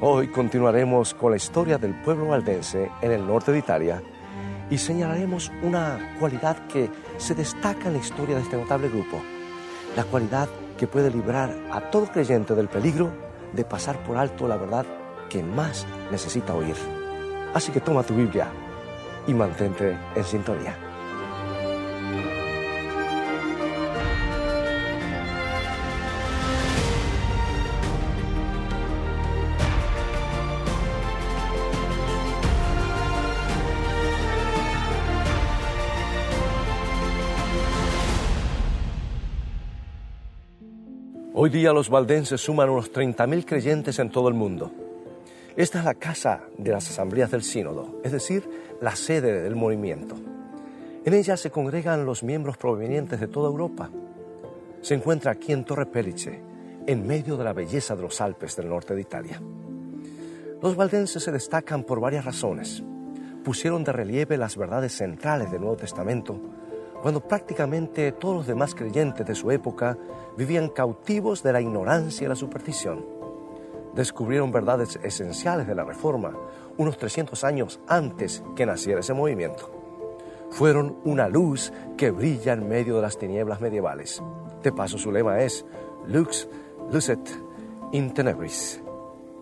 Hoy continuaremos con la historia del pueblo valdense en el norte de Italia y señalaremos una cualidad que se destaca en la historia de este notable grupo, la cualidad que puede librar a todo creyente del peligro de pasar por alto la verdad que más necesita oír. Así que toma tu Biblia y mantente en sintonía. Hoy día los valdenses suman unos 30.000 creyentes en todo el mundo. Esta es la casa de las asambleas del sínodo, es decir, la sede del movimiento. En ella se congregan los miembros provenientes de toda Europa. Se encuentra aquí en Torre Pellice, en medio de la belleza de los Alpes del norte de Italia. Los valdenses se destacan por varias razones. Pusieron de relieve las verdades centrales del Nuevo Testamento, cuando prácticamente todos los demás creyentes de su época vivían cautivos de la ignorancia y la superstición. Descubrieron verdades esenciales de la Reforma unos 300 años antes que naciera ese movimiento. Fueron una luz que brilla en medio de las tinieblas medievales. De paso, su lema es Lux lucet in tenebris,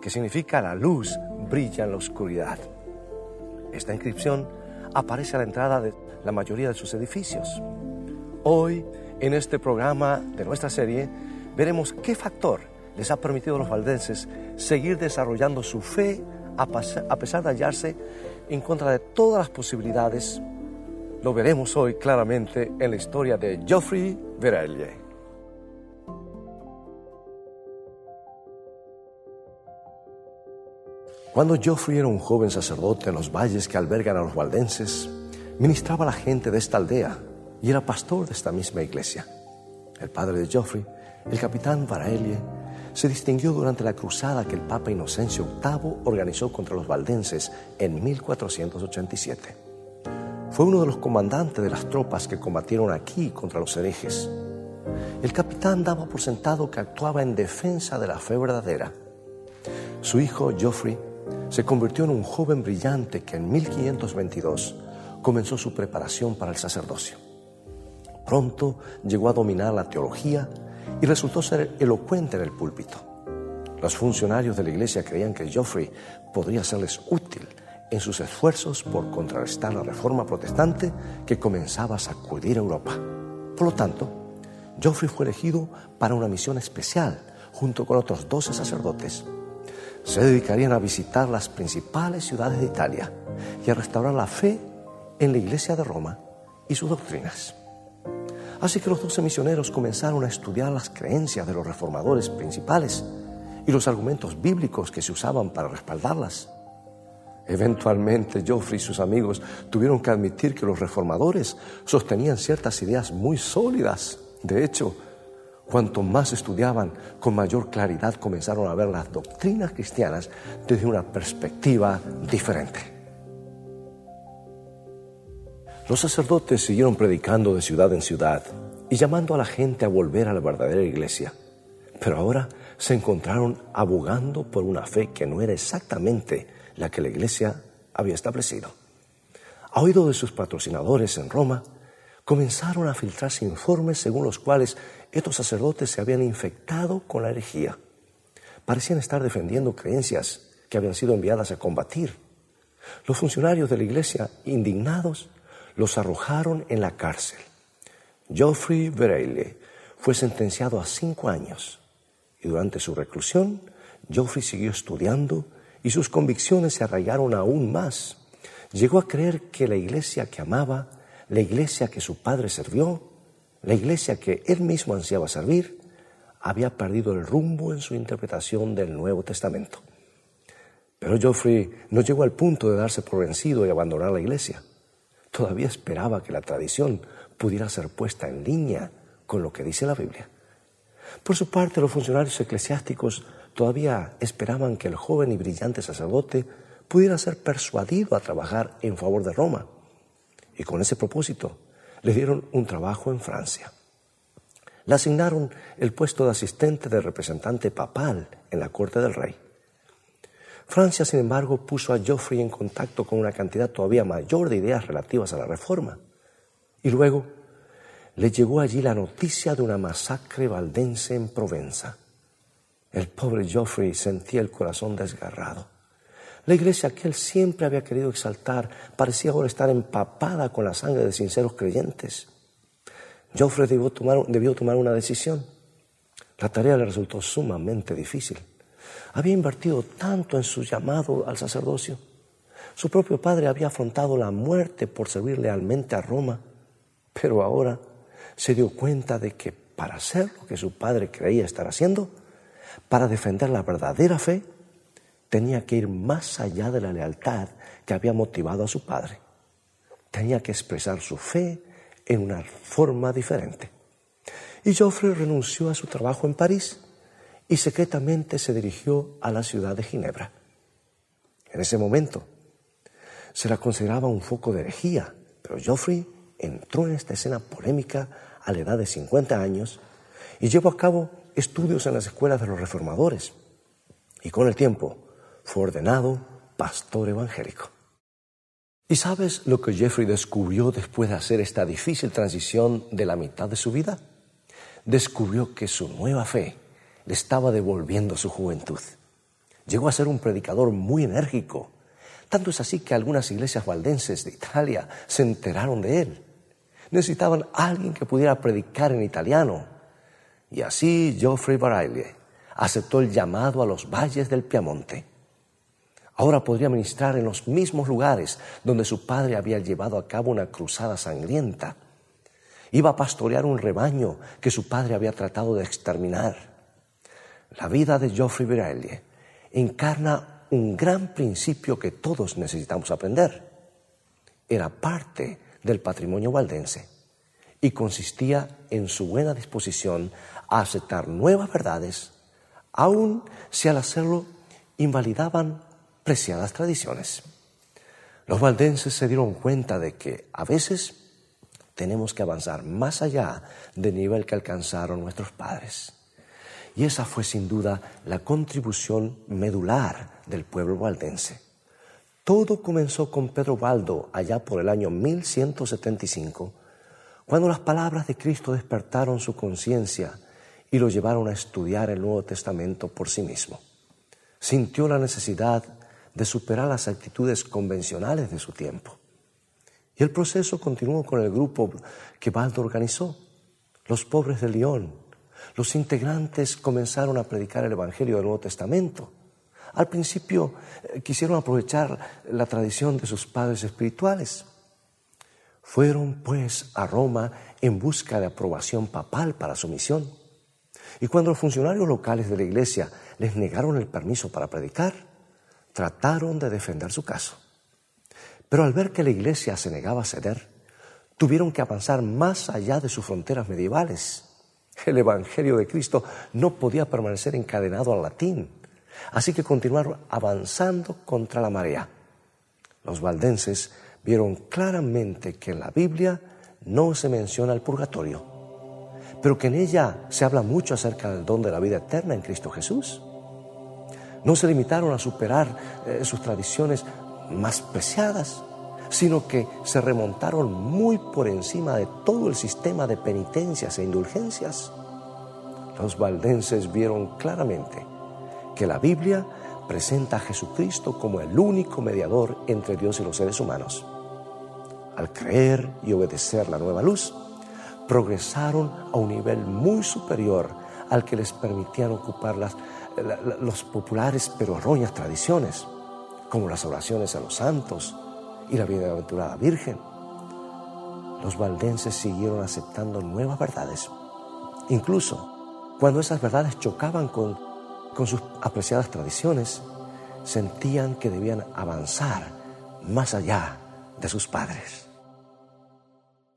que significa la luz brilla en la oscuridad. Esta inscripción aparece a la entrada de la mayoría de sus edificios. Hoy, en este programa de nuestra serie, veremos qué factor les ha permitido a los valdenses seguir desarrollando su fe a pesar de hallarse en contra de todas las posibilidades. Lo veremos hoy claramente en la historia de Geoffrey Verelle. Cuando Geoffrey era un joven sacerdote en los valles que albergan a los valdenses, ministraba a la gente de esta aldea y era pastor de esta misma iglesia. El padre de Geoffrey, el capitán Varaelie, se distinguió durante la cruzada que el Papa Inocencio VIII organizó contra los valdenses en 1487. Fue uno de los comandantes de las tropas que combatieron aquí contra los herejes. El capitán daba por sentado que actuaba en defensa de la fe verdadera. Su hijo Geoffrey se convirtió en un joven brillante que en 1522 comenzó su preparación para el sacerdocio. Pronto llegó a dominar la teología y resultó ser elocuente en el púlpito. Los funcionarios de la iglesia creían que Geoffrey podría serles útil en sus esfuerzos por contrarrestar la reforma protestante que comenzaba a sacudir Europa. Por lo tanto, Geoffrey fue elegido para una misión especial junto con otros doce sacerdotes se dedicarían a visitar las principales ciudades de Italia y a restaurar la fe en la Iglesia de Roma y sus doctrinas. Así que los doce misioneros comenzaron a estudiar las creencias de los reformadores principales y los argumentos bíblicos que se usaban para respaldarlas. Eventualmente, Geoffrey y sus amigos tuvieron que admitir que los reformadores sostenían ciertas ideas muy sólidas. De hecho, Cuanto más estudiaban, con mayor claridad comenzaron a ver las doctrinas cristianas desde una perspectiva diferente. Los sacerdotes siguieron predicando de ciudad en ciudad y llamando a la gente a volver a la verdadera iglesia, pero ahora se encontraron abogando por una fe que no era exactamente la que la iglesia había establecido. A oído de sus patrocinadores en Roma, comenzaron a filtrarse informes según los cuales estos sacerdotes se habían infectado con la herejía. Parecían estar defendiendo creencias que habían sido enviadas a combatir. Los funcionarios de la iglesia, indignados, los arrojaron en la cárcel. Geoffrey Vereille fue sentenciado a cinco años y durante su reclusión, Geoffrey siguió estudiando y sus convicciones se arraigaron aún más. Llegó a creer que la iglesia que amaba la iglesia que su padre sirvió, la iglesia que él mismo ansiaba servir, había perdido el rumbo en su interpretación del Nuevo Testamento. Pero Geoffrey no llegó al punto de darse por vencido y abandonar la iglesia. Todavía esperaba que la tradición pudiera ser puesta en línea con lo que dice la Biblia. Por su parte, los funcionarios eclesiásticos todavía esperaban que el joven y brillante sacerdote pudiera ser persuadido a trabajar en favor de Roma y con ese propósito le dieron un trabajo en Francia. Le asignaron el puesto de asistente del representante papal en la corte del rey. Francia, sin embargo, puso a Geoffrey en contacto con una cantidad todavía mayor de ideas relativas a la reforma. Y luego le llegó allí la noticia de una masacre valdense en Provenza. El pobre Geoffrey sentía el corazón desgarrado. La iglesia que él siempre había querido exaltar parecía ahora estar empapada con la sangre de sinceros creyentes. Geoffrey debió tomar, debió tomar una decisión. La tarea le resultó sumamente difícil. Había invertido tanto en su llamado al sacerdocio. Su propio padre había afrontado la muerte por servir lealmente a Roma, pero ahora se dio cuenta de que para hacer lo que su padre creía estar haciendo, para defender la verdadera fe, tenía que ir más allá de la lealtad que había motivado a su padre. Tenía que expresar su fe en una forma diferente. Y Geoffrey renunció a su trabajo en París y secretamente se dirigió a la ciudad de Ginebra. En ese momento se la consideraba un foco de herejía, pero Geoffrey entró en esta escena polémica a la edad de 50 años y llevó a cabo estudios en las escuelas de los reformadores. Y con el tiempo fue ordenado pastor evangélico. ¿Y sabes lo que Jeffrey descubrió después de hacer esta difícil transición de la mitad de su vida? Descubrió que su nueva fe le estaba devolviendo su juventud. Llegó a ser un predicador muy enérgico. Tanto es así que algunas iglesias valdenses de Italia se enteraron de él. Necesitaban alguien que pudiera predicar en italiano. Y así Geoffrey Baraille aceptó el llamado a los valles del Piamonte Ahora podría ministrar en los mismos lugares donde su padre había llevado a cabo una cruzada sangrienta. Iba a pastorear un rebaño que su padre había tratado de exterminar. La vida de Geoffrey Virelli encarna un gran principio que todos necesitamos aprender. Era parte del patrimonio valdense y consistía en su buena disposición a aceptar nuevas verdades, aun si al hacerlo invalidaban preciadas tradiciones. Los valdenses se dieron cuenta de que a veces tenemos que avanzar más allá del nivel que alcanzaron nuestros padres. Y esa fue sin duda la contribución medular del pueblo valdense. Todo comenzó con Pedro Baldo allá por el año 1175, cuando las palabras de Cristo despertaron su conciencia y lo llevaron a estudiar el Nuevo Testamento por sí mismo. Sintió la necesidad de superar las actitudes convencionales de su tiempo. Y el proceso continuó con el grupo que Baldo organizó, los pobres de León. Los integrantes comenzaron a predicar el Evangelio del Nuevo Testamento. Al principio eh, quisieron aprovechar la tradición de sus padres espirituales. Fueron pues a Roma en busca de aprobación papal para su misión. Y cuando los funcionarios locales de la iglesia les negaron el permiso para predicar, trataron de defender su caso. Pero al ver que la iglesia se negaba a ceder, tuvieron que avanzar más allá de sus fronteras medievales. El Evangelio de Cristo no podía permanecer encadenado al latín, así que continuaron avanzando contra la marea. Los valdenses vieron claramente que en la Biblia no se menciona el purgatorio, pero que en ella se habla mucho acerca del don de la vida eterna en Cristo Jesús. No se limitaron a superar eh, sus tradiciones más preciadas, sino que se remontaron muy por encima de todo el sistema de penitencias e indulgencias. Los valdenses vieron claramente que la Biblia presenta a Jesucristo como el único mediador entre Dios y los seres humanos. Al creer y obedecer la nueva luz, progresaron a un nivel muy superior al que les permitían ocupar las los populares pero erróneas tradiciones, como las oraciones a los santos y la bienaventurada Virgen. Los valdenses siguieron aceptando nuevas verdades, incluso cuando esas verdades chocaban con, con sus apreciadas tradiciones, sentían que debían avanzar más allá de sus padres.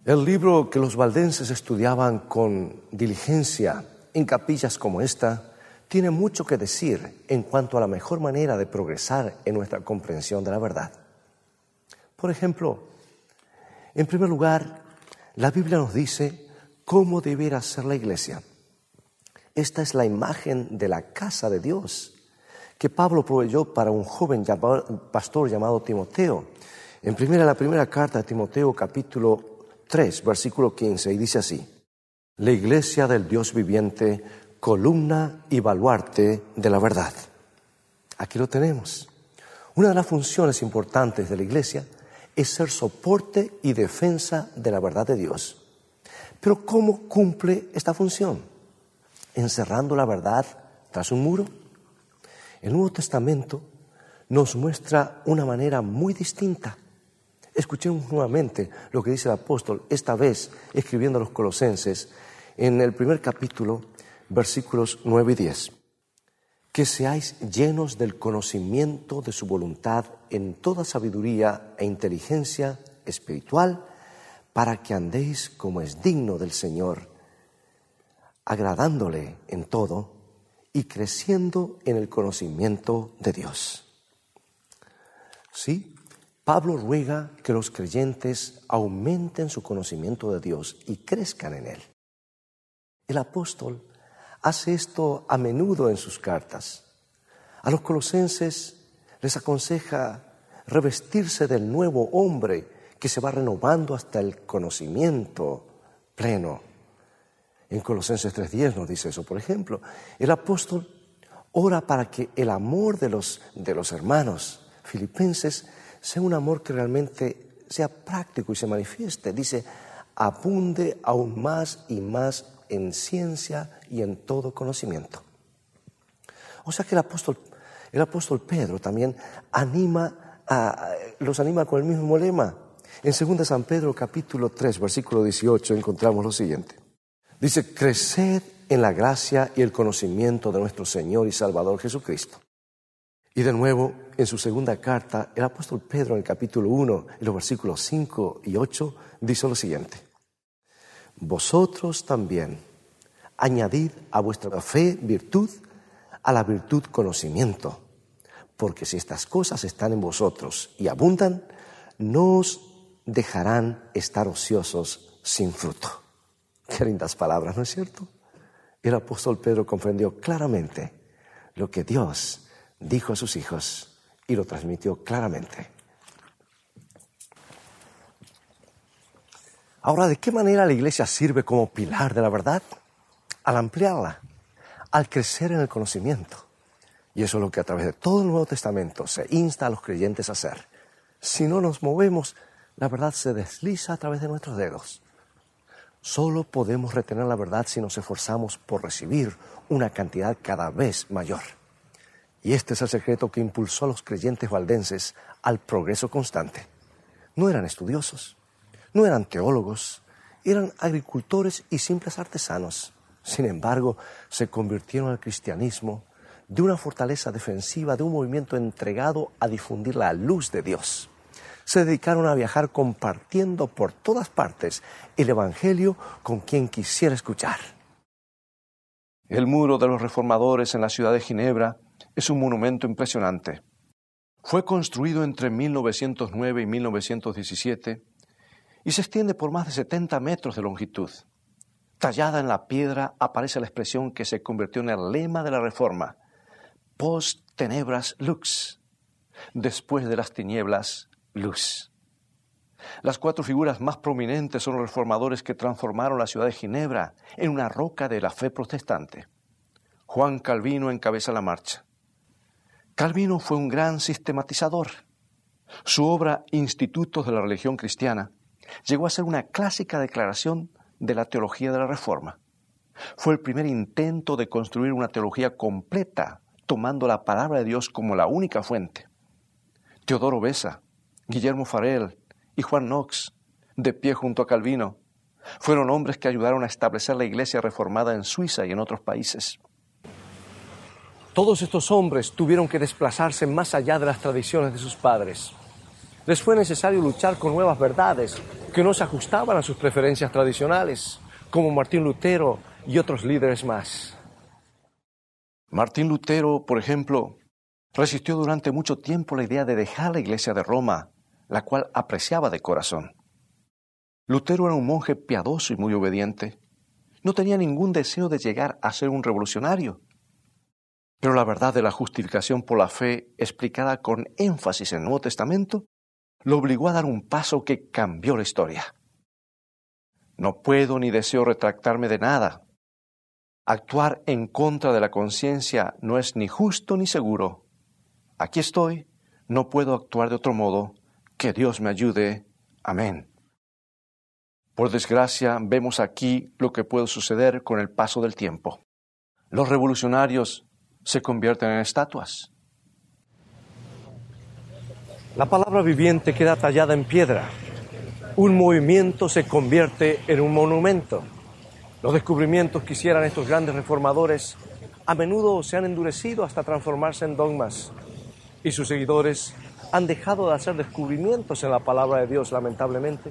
El libro que los valdenses estudiaban con diligencia en capillas como esta tiene mucho que decir en cuanto a la mejor manera de progresar en nuestra comprensión de la verdad. Por ejemplo, en primer lugar, la Biblia nos dice cómo deberá ser la iglesia. Esta es la imagen de la casa de Dios, que Pablo proveyó para un joven pastor llamado Timoteo. En primera, la primera carta de Timoteo, capítulo 3, versículo 15, y dice así, la iglesia del Dios viviente, columna y baluarte de la verdad. Aquí lo tenemos. Una de las funciones importantes de la iglesia es ser soporte y defensa de la verdad de Dios. Pero ¿cómo cumple esta función? ¿Encerrando la verdad tras un muro? El Nuevo Testamento nos muestra una manera muy distinta. Escuchemos nuevamente lo que dice el apóstol, esta vez escribiendo a los colosenses, en el primer capítulo, versículos 9 y 10. Que seáis llenos del conocimiento de su voluntad en toda sabiduría e inteligencia espiritual, para que andéis como es digno del Señor, agradándole en todo y creciendo en el conocimiento de Dios. Sí, Pablo ruega que los creyentes aumenten su conocimiento de Dios y crezcan en él. El apóstol hace esto a menudo en sus cartas. A los colosenses les aconseja revestirse del nuevo hombre que se va renovando hasta el conocimiento pleno. En Colosenses 3.10 nos dice eso, por ejemplo. El apóstol ora para que el amor de los, de los hermanos filipenses sea un amor que realmente sea práctico y se manifieste. Dice, abunde aún más y más en ciencia y en todo conocimiento. O sea que el apóstol, el apóstol Pedro también anima a, los anima con el mismo lema. En 2 San Pedro capítulo 3 versículo 18 encontramos lo siguiente. Dice, creced en la gracia y el conocimiento de nuestro Señor y Salvador Jesucristo. Y de nuevo, en su segunda carta, el apóstol Pedro en el capítulo 1, en los versículos 5 y 8, dice lo siguiente vosotros también añadid a vuestra fe virtud, a la virtud conocimiento, porque si estas cosas están en vosotros y abundan, no os dejarán estar ociosos sin fruto. Qué lindas palabras, ¿no es cierto? El apóstol Pedro comprendió claramente lo que Dios dijo a sus hijos y lo transmitió claramente. Ahora, ¿de qué manera la iglesia sirve como pilar de la verdad? Al ampliarla, al crecer en el conocimiento. Y eso es lo que a través de todo el Nuevo Testamento se insta a los creyentes a hacer. Si no nos movemos, la verdad se desliza a través de nuestros dedos. Solo podemos retener la verdad si nos esforzamos por recibir una cantidad cada vez mayor. Y este es el secreto que impulsó a los creyentes valdenses al progreso constante. No eran estudiosos, no eran teólogos, eran agricultores y simples artesanos. Sin embargo, se convirtieron al cristianismo de una fortaleza defensiva, de un movimiento entregado a difundir la luz de Dios. Se dedicaron a viajar compartiendo por todas partes el Evangelio con quien quisiera escuchar. El muro de los reformadores en la ciudad de Ginebra es un monumento impresionante. Fue construido entre 1909 y 1917 y se extiende por más de 70 metros de longitud. Tallada en la piedra aparece la expresión que se convirtió en el lema de la Reforma, post tenebras lux, después de las tinieblas, luz. Las cuatro figuras más prominentes son los reformadores que transformaron la ciudad de Ginebra en una roca de la fe protestante. Juan Calvino encabeza la marcha. Calvino fue un gran sistematizador. Su obra Institutos de la Religión Cristiana llegó a ser una clásica declaración de la teología de la Reforma. Fue el primer intento de construir una teología completa, tomando la palabra de Dios como la única fuente. Teodoro Besa, Guillermo Farel y Juan Knox, de pie junto a Calvino, fueron hombres que ayudaron a establecer la iglesia reformada en Suiza y en otros países. Todos estos hombres tuvieron que desplazarse más allá de las tradiciones de sus padres. Les fue necesario luchar con nuevas verdades que no se ajustaban a sus preferencias tradicionales, como Martín Lutero y otros líderes más. Martín Lutero, por ejemplo, resistió durante mucho tiempo la idea de dejar la iglesia de Roma, la cual apreciaba de corazón. Lutero era un monje piadoso y muy obediente. No tenía ningún deseo de llegar a ser un revolucionario. Pero la verdad de la justificación por la fe, explicada con énfasis en el Nuevo Testamento, lo obligó a dar un paso que cambió la historia. No puedo ni deseo retractarme de nada. Actuar en contra de la conciencia no es ni justo ni seguro. Aquí estoy, no puedo actuar de otro modo. Que Dios me ayude. Amén. Por desgracia, vemos aquí lo que puede suceder con el paso del tiempo. Los revolucionarios se convierten en estatuas. La palabra viviente queda tallada en piedra. Un movimiento se convierte en un monumento. Los descubrimientos que hicieran estos grandes reformadores a menudo se han endurecido hasta transformarse en dogmas y sus seguidores han dejado de hacer descubrimientos en la palabra de Dios, lamentablemente.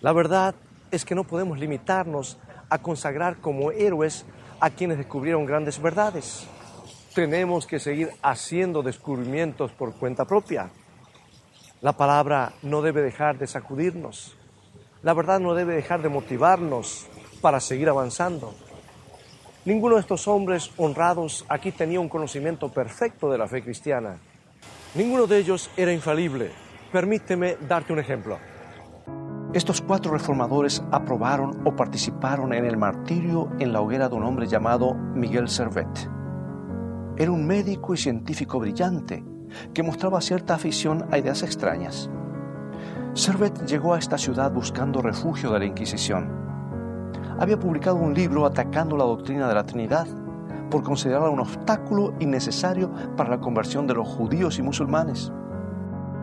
La verdad es que no podemos limitarnos a consagrar como héroes a quienes descubrieron grandes verdades. Tenemos que seguir haciendo descubrimientos por cuenta propia. La palabra no debe dejar de sacudirnos. La verdad no debe dejar de motivarnos para seguir avanzando. Ninguno de estos hombres honrados aquí tenía un conocimiento perfecto de la fe cristiana. Ninguno de ellos era infalible. Permíteme darte un ejemplo. Estos cuatro reformadores aprobaron o participaron en el martirio en la hoguera de un hombre llamado Miguel Servet. Era un médico y científico brillante que mostraba cierta afición a ideas extrañas. Servet llegó a esta ciudad buscando refugio de la Inquisición. Había publicado un libro atacando la doctrina de la Trinidad por considerarla un obstáculo innecesario para la conversión de los judíos y musulmanes.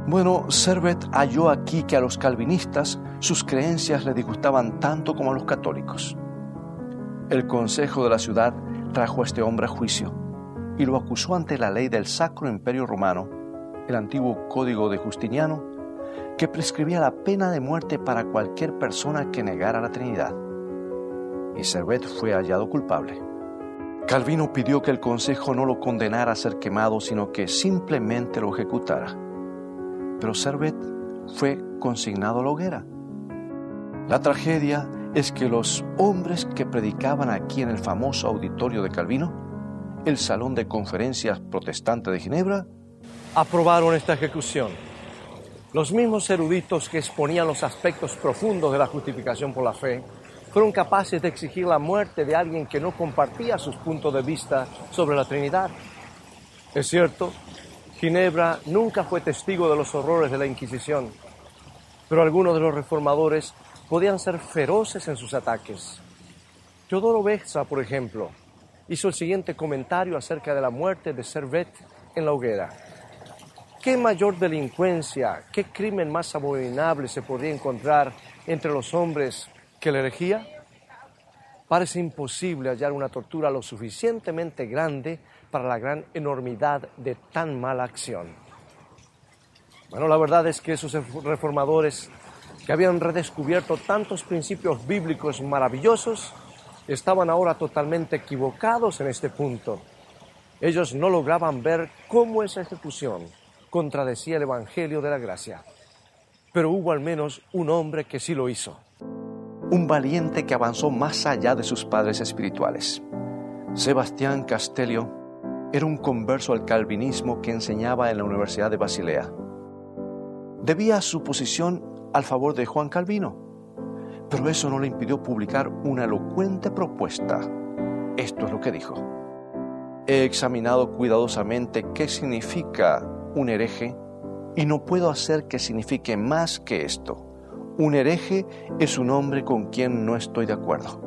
Bueno, Servet halló aquí que a los calvinistas sus creencias le disgustaban tanto como a los católicos. El consejo de la ciudad trajo a este hombre a juicio y lo acusó ante la ley del Sacro Imperio Romano, el antiguo código de Justiniano, que prescribía la pena de muerte para cualquier persona que negara la Trinidad. Y Servet fue hallado culpable. Calvino pidió que el consejo no lo condenara a ser quemado, sino que simplemente lo ejecutara pero Servet fue consignado a la hoguera. La tragedia es que los hombres que predicaban aquí en el famoso auditorio de Calvino, el Salón de Conferencias Protestante de Ginebra, aprobaron esta ejecución. Los mismos eruditos que exponían los aspectos profundos de la justificación por la fe fueron capaces de exigir la muerte de alguien que no compartía sus puntos de vista sobre la Trinidad. Es cierto, Ginebra nunca fue testigo de los horrores de la Inquisición, pero algunos de los reformadores podían ser feroces en sus ataques. Teodoro Beza, por ejemplo, hizo el siguiente comentario acerca de la muerte de Servet en la hoguera. ¿Qué mayor delincuencia, qué crimen más abominable se podría encontrar entre los hombres que la herejía? Parece imposible hallar una tortura lo suficientemente grande para la gran enormidad de tan mala acción. Bueno, la verdad es que esos reformadores que habían redescubierto tantos principios bíblicos maravillosos estaban ahora totalmente equivocados en este punto. Ellos no lograban ver cómo esa ejecución contradecía el Evangelio de la Gracia. Pero hubo al menos un hombre que sí lo hizo. Un valiente que avanzó más allá de sus padres espirituales. Sebastián Castelio era un converso al calvinismo que enseñaba en la Universidad de Basilea. Debía su posición al favor de Juan Calvino, pero eso no le impidió publicar una elocuente propuesta. Esto es lo que dijo. He examinado cuidadosamente qué significa un hereje y no puedo hacer que signifique más que esto. Un hereje es un hombre con quien no estoy de acuerdo.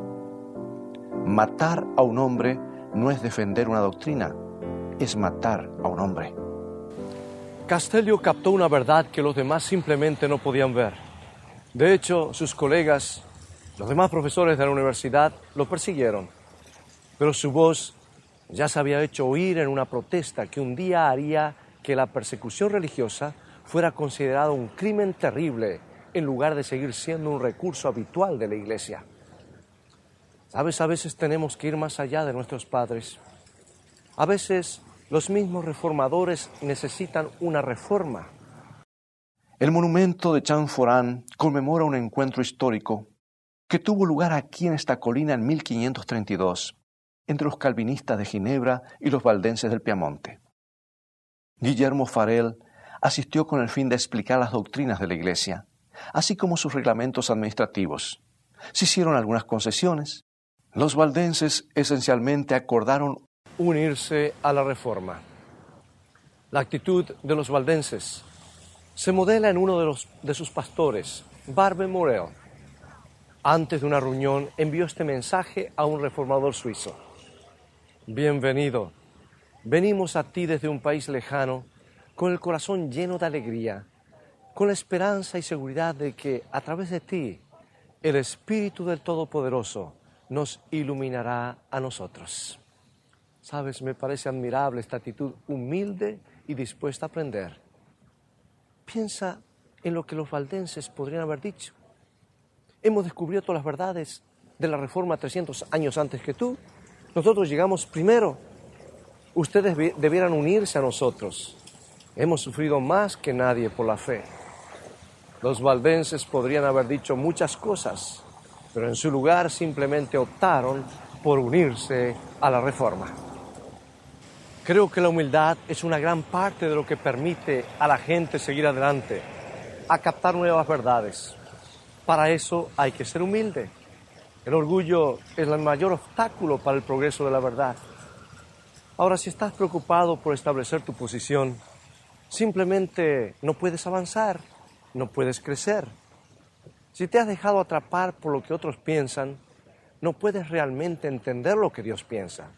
Matar a un hombre no es defender una doctrina, es matar a un hombre. Castello captó una verdad que los demás simplemente no podían ver. De hecho, sus colegas, los demás profesores de la universidad, lo persiguieron. Pero su voz ya se había hecho oír en una protesta que un día haría que la persecución religiosa fuera considerada un crimen terrible en lugar de seguir siendo un recurso habitual de la iglesia. Sabes, a veces tenemos que ir más allá de nuestros padres. A veces los mismos reformadores necesitan una reforma. El monumento de Chanforán conmemora un encuentro histórico que tuvo lugar aquí en esta colina en 1532 entre los calvinistas de Ginebra y los valdenses del Piamonte. Guillermo Farel asistió con el fin de explicar las doctrinas de la Iglesia, así como sus reglamentos administrativos. Se hicieron algunas concesiones. Los valdenses esencialmente acordaron unirse a la reforma. La actitud de los valdenses se modela en uno de, los, de sus pastores, Barbe Morel. Antes de una reunión envió este mensaje a un reformador suizo. Bienvenido. Venimos a ti desde un país lejano, con el corazón lleno de alegría, con la esperanza y seguridad de que a través de ti el Espíritu del Todopoderoso nos iluminará a nosotros. Sabes, me parece admirable esta actitud humilde y dispuesta a aprender. Piensa en lo que los valdenses podrían haber dicho. Hemos descubierto las verdades de la Reforma 300 años antes que tú nosotros llegamos primero. Ustedes debieran unirse a nosotros. Hemos sufrido más que nadie por la fe. Los valdenses podrían haber dicho muchas cosas, pero en su lugar simplemente optaron por unirse a la reforma. Creo que la humildad es una gran parte de lo que permite a la gente seguir adelante, a captar nuevas verdades. Para eso hay que ser humilde. El orgullo es el mayor obstáculo para el progreso de la verdad. Ahora, si estás preocupado por establecer tu posición, simplemente no puedes avanzar, no puedes crecer. Si te has dejado atrapar por lo que otros piensan, no puedes realmente entender lo que Dios piensa.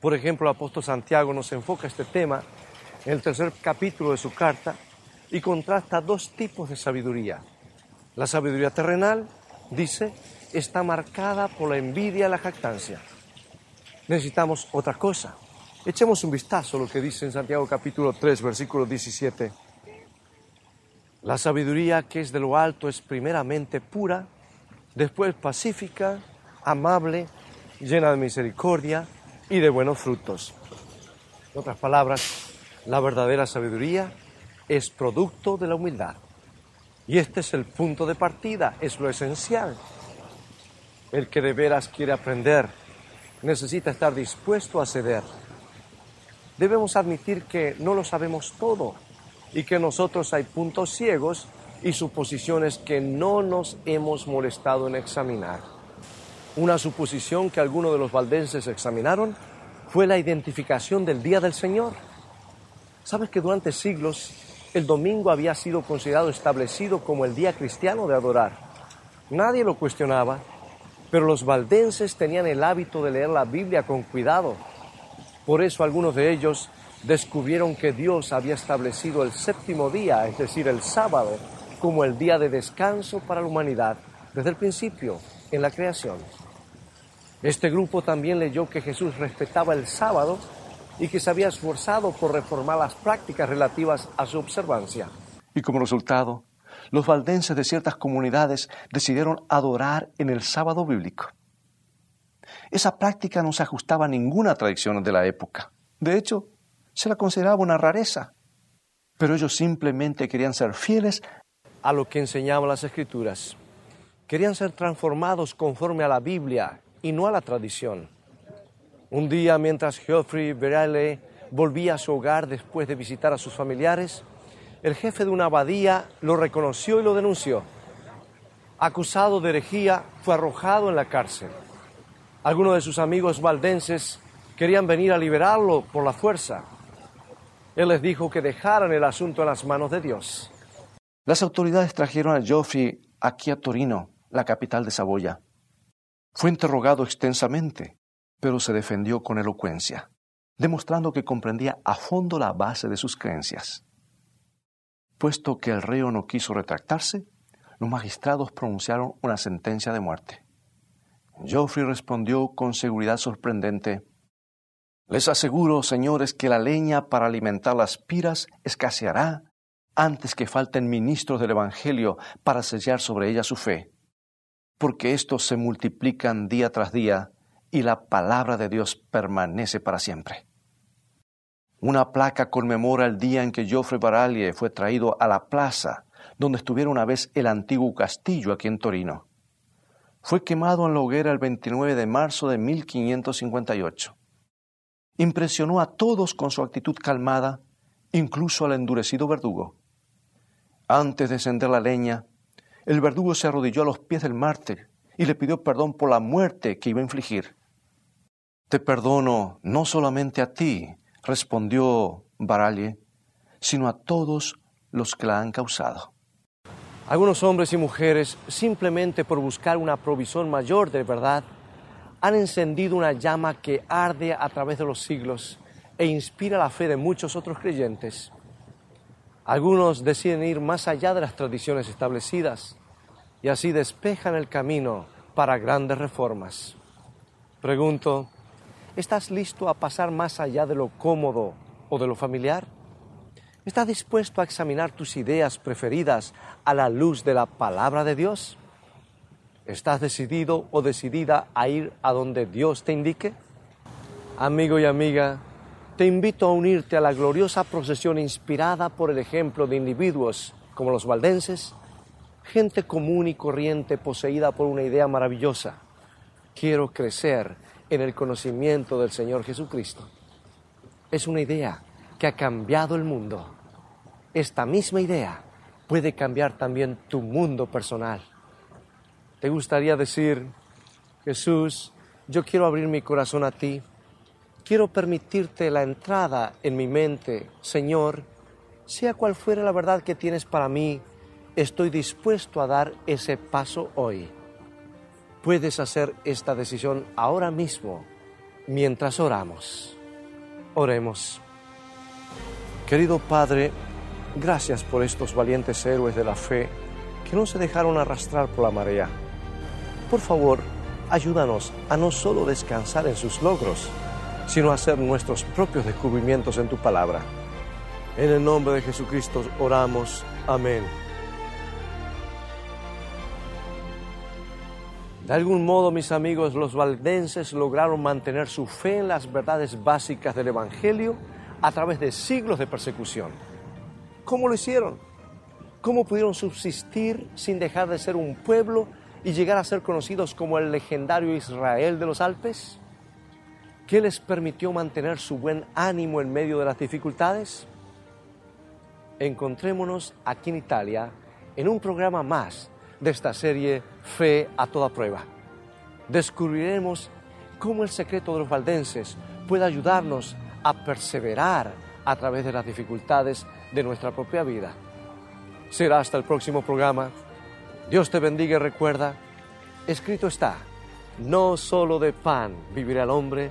Por ejemplo, el apóstol Santiago nos enfoca este tema en el tercer capítulo de su carta y contrasta dos tipos de sabiduría. La sabiduría terrenal, dice, está marcada por la envidia y la jactancia. Necesitamos otra cosa. Echemos un vistazo a lo que dice en Santiago capítulo 3, versículo 17. La sabiduría que es de lo alto es primeramente pura, después pacífica, amable, llena de misericordia y de buenos frutos. En otras palabras, la verdadera sabiduría es producto de la humildad. Y este es el punto de partida, es lo esencial. El que de veras quiere aprender necesita estar dispuesto a ceder. Debemos admitir que no lo sabemos todo y que nosotros hay puntos ciegos y suposiciones que no nos hemos molestado en examinar. Una suposición que algunos de los valdenses examinaron fue la identificación del Día del Señor. ¿Sabes que durante siglos el domingo había sido considerado establecido como el día cristiano de adorar? Nadie lo cuestionaba pero los valdenses tenían el hábito de leer la Biblia con cuidado. Por eso algunos de ellos descubrieron que Dios había establecido el séptimo día, es decir, el sábado, como el día de descanso para la humanidad desde el principio en la creación. Este grupo también leyó que Jesús respetaba el sábado y que se había esforzado por reformar las prácticas relativas a su observancia. Y como resultado, los valdenses de ciertas comunidades decidieron adorar en el sábado bíblico. Esa práctica no se ajustaba a ninguna tradición de la época. De hecho, se la consideraba una rareza. Pero ellos simplemente querían ser fieles a lo que enseñaban las escrituras. Querían ser transformados conforme a la Biblia y no a la tradición. Un día, mientras Geoffrey Verale volvía a su hogar después de visitar a sus familiares, el jefe de una abadía lo reconoció y lo denunció. Acusado de herejía, fue arrojado en la cárcel. Algunos de sus amigos valdenses querían venir a liberarlo por la fuerza. Él les dijo que dejaran el asunto en las manos de Dios. Las autoridades trajeron a Geoffrey aquí a Torino, la capital de Saboya. Fue interrogado extensamente, pero se defendió con elocuencia, demostrando que comprendía a fondo la base de sus creencias. Puesto que el reo no quiso retractarse, los magistrados pronunciaron una sentencia de muerte. Geoffrey respondió con seguridad sorprendente, Les aseguro, señores, que la leña para alimentar las piras escaseará antes que falten ministros del Evangelio para sellar sobre ella su fe, porque estos se multiplican día tras día y la palabra de Dios permanece para siempre. Una placa conmemora el día en que Geoffrey Baralie fue traído a la plaza donde estuviera una vez el antiguo castillo aquí en Torino. Fue quemado en la hoguera el 29 de marzo de 1558. Impresionó a todos con su actitud calmada, incluso al endurecido verdugo. Antes de encender la leña, el verdugo se arrodilló a los pies del mártir y le pidió perdón por la muerte que iba a infligir. Te perdono no solamente a ti, respondió Baralle, sino a todos los que la han causado. Algunos hombres y mujeres, simplemente por buscar una provisión mayor de verdad, han encendido una llama que arde a través de los siglos e inspira la fe de muchos otros creyentes. Algunos deciden ir más allá de las tradiciones establecidas y así despejan el camino para grandes reformas. Pregunto, ¿estás listo a pasar más allá de lo cómodo o de lo familiar? ¿Estás dispuesto a examinar tus ideas preferidas a la luz de la palabra de Dios? ¿Estás decidido o decidida a ir a donde Dios te indique? Amigo y amiga, te invito a unirte a la gloriosa procesión inspirada por el ejemplo de individuos como los valdenses, gente común y corriente poseída por una idea maravillosa. Quiero crecer en el conocimiento del Señor Jesucristo. Es una idea que ha cambiado el mundo. Esta misma idea puede cambiar también tu mundo personal. ¿Te gustaría decir, Jesús, yo quiero abrir mi corazón a ti? Quiero permitirte la entrada en mi mente, Señor, sea cual fuera la verdad que tienes para mí, estoy dispuesto a dar ese paso hoy. Puedes hacer esta decisión ahora mismo, mientras oramos. Oremos. Querido Padre, gracias por estos valientes héroes de la fe que no se dejaron arrastrar por la marea. Por favor, ayúdanos a no solo descansar en sus logros, sino hacer nuestros propios descubrimientos en tu palabra. En el nombre de Jesucristo oramos. Amén. De algún modo, mis amigos, los valdenses lograron mantener su fe en las verdades básicas del Evangelio a través de siglos de persecución. ¿Cómo lo hicieron? ¿Cómo pudieron subsistir sin dejar de ser un pueblo y llegar a ser conocidos como el legendario Israel de los Alpes? ¿Qué les permitió mantener su buen ánimo en medio de las dificultades? Encontrémonos aquí en Italia en un programa más de esta serie Fe a toda prueba. Descubriremos cómo el secreto de los valdenses puede ayudarnos a perseverar a través de las dificultades de nuestra propia vida. Será hasta el próximo programa. Dios te bendiga y recuerda, escrito está, no solo de pan vivirá el hombre,